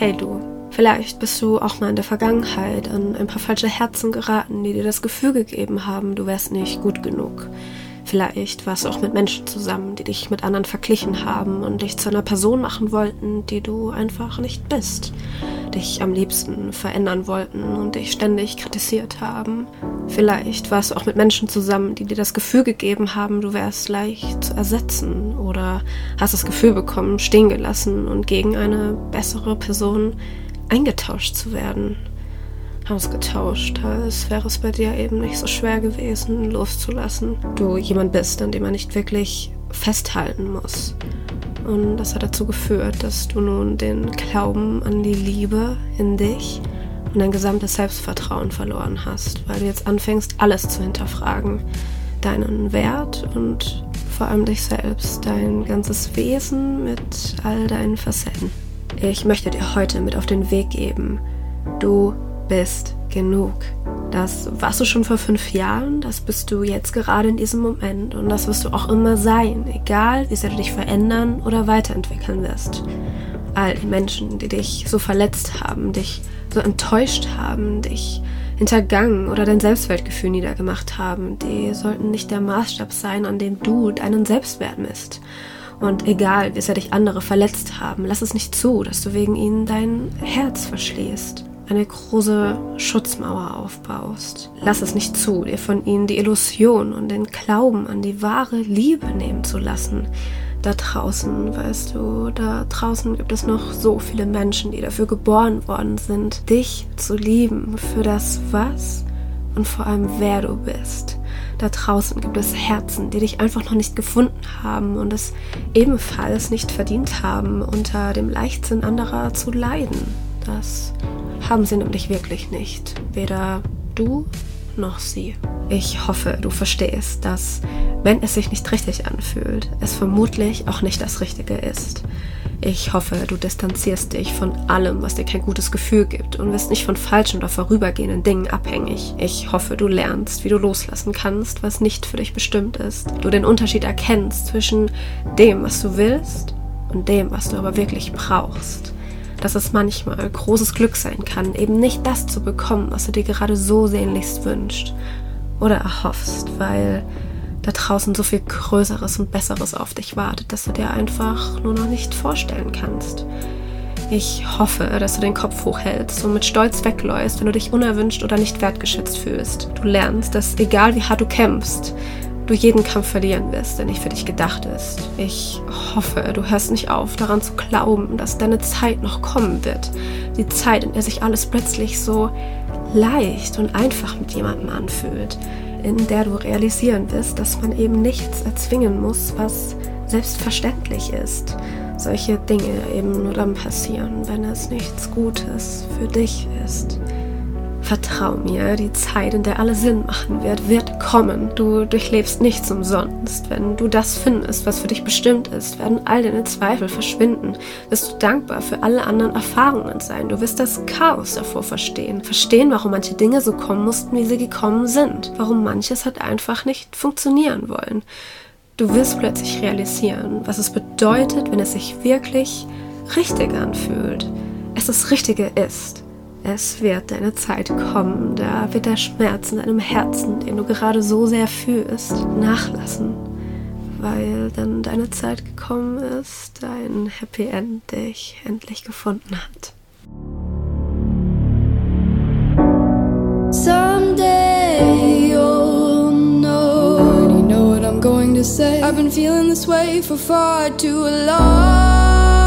Hey du, vielleicht bist du auch mal in der Vergangenheit an ein paar falsche Herzen geraten, die dir das Gefühl gegeben haben, du wärst nicht gut genug. Vielleicht warst du auch mit Menschen zusammen, die dich mit anderen verglichen haben und dich zu einer Person machen wollten, die du einfach nicht bist. Dich am liebsten verändern wollten und dich ständig kritisiert haben. Vielleicht warst du auch mit Menschen zusammen, die dir das Gefühl gegeben haben, du wärst leicht zu ersetzen oder hast das Gefühl bekommen, stehen gelassen und gegen eine bessere Person eingetauscht zu werden ausgetauscht, als wäre es bei dir eben nicht so schwer gewesen, loszulassen. Du jemand bist, an dem man nicht wirklich festhalten muss. Und das hat dazu geführt, dass du nun den Glauben an die Liebe in dich und dein gesamtes Selbstvertrauen verloren hast, weil du jetzt anfängst, alles zu hinterfragen. Deinen Wert und vor allem dich selbst, dein ganzes Wesen mit all deinen Facetten. Ich möchte dir heute mit auf den Weg geben. Du bist genug. Das warst du schon vor fünf Jahren, das bist du jetzt gerade in diesem Moment und das wirst du auch immer sein, egal wie sehr du dich verändern oder weiterentwickeln wirst. All die Menschen, die dich so verletzt haben, dich so enttäuscht haben, dich hintergangen oder dein Selbstwertgefühl niedergemacht haben, die sollten nicht der Maßstab sein, an dem du deinen Selbstwert misst. Und egal, wie sehr dich andere verletzt haben, lass es nicht zu, dass du wegen ihnen dein Herz verschließt eine große Schutzmauer aufbaust. Lass es nicht zu, dir von ihnen die Illusion und den Glauben an die wahre Liebe nehmen zu lassen. Da draußen, weißt du, da draußen gibt es noch so viele Menschen, die dafür geboren worden sind, dich zu lieben für das, was und vor allem wer du bist. Da draußen gibt es Herzen, die dich einfach noch nicht gefunden haben und es ebenfalls nicht verdient haben, unter dem Leichtsinn anderer zu leiden. Das haben sie nämlich wirklich nicht. Weder du noch sie. Ich hoffe, du verstehst, dass, wenn es sich nicht richtig anfühlt, es vermutlich auch nicht das Richtige ist. Ich hoffe, du distanzierst dich von allem, was dir kein gutes Gefühl gibt und wirst nicht von falschen oder vorübergehenden Dingen abhängig. Ich hoffe, du lernst, wie du loslassen kannst, was nicht für dich bestimmt ist. Du den Unterschied erkennst zwischen dem, was du willst und dem, was du aber wirklich brauchst dass es manchmal großes Glück sein kann, eben nicht das zu bekommen, was du dir gerade so sehnlichst wünschst oder erhoffst, weil da draußen so viel Größeres und Besseres auf dich wartet, dass du dir einfach nur noch nicht vorstellen kannst. Ich hoffe, dass du den Kopf hochhältst und mit Stolz wegläufst, wenn du dich unerwünscht oder nicht wertgeschätzt fühlst. Du lernst, dass egal wie hart du kämpfst, du jeden Kampf verlieren wirst, der nicht für dich gedacht ist. Ich hoffe, du hörst nicht auf, daran zu glauben, dass deine Zeit noch kommen wird. Die Zeit, in der sich alles plötzlich so leicht und einfach mit jemandem anfühlt, in der du realisieren wirst, dass man eben nichts erzwingen muss, was selbstverständlich ist. Solche Dinge eben nur dann passieren, wenn es nichts Gutes für dich ist. Vertrau mir, die Zeit, in der alles Sinn machen wird, wird kommen. Du durchlebst nichts umsonst. Wenn du das findest, was für dich bestimmt ist, werden all deine Zweifel verschwinden. Wirst du dankbar für alle anderen Erfahrungen sein. Du wirst das Chaos davor verstehen. Verstehen, warum manche Dinge so kommen mussten, wie sie gekommen sind. Warum manches hat einfach nicht funktionieren wollen. Du wirst plötzlich realisieren, was es bedeutet, wenn es sich wirklich richtig anfühlt. Es das Richtige ist. Es wird deine Zeit kommen, da wird der Schmerz in deinem Herzen, den du gerade so sehr fühlst, nachlassen, weil dann deine Zeit gekommen ist, dein Happy End dich endlich gefunden hat. Someday you'll know, you know what I'm going to say. I've been feeling this way for far too long.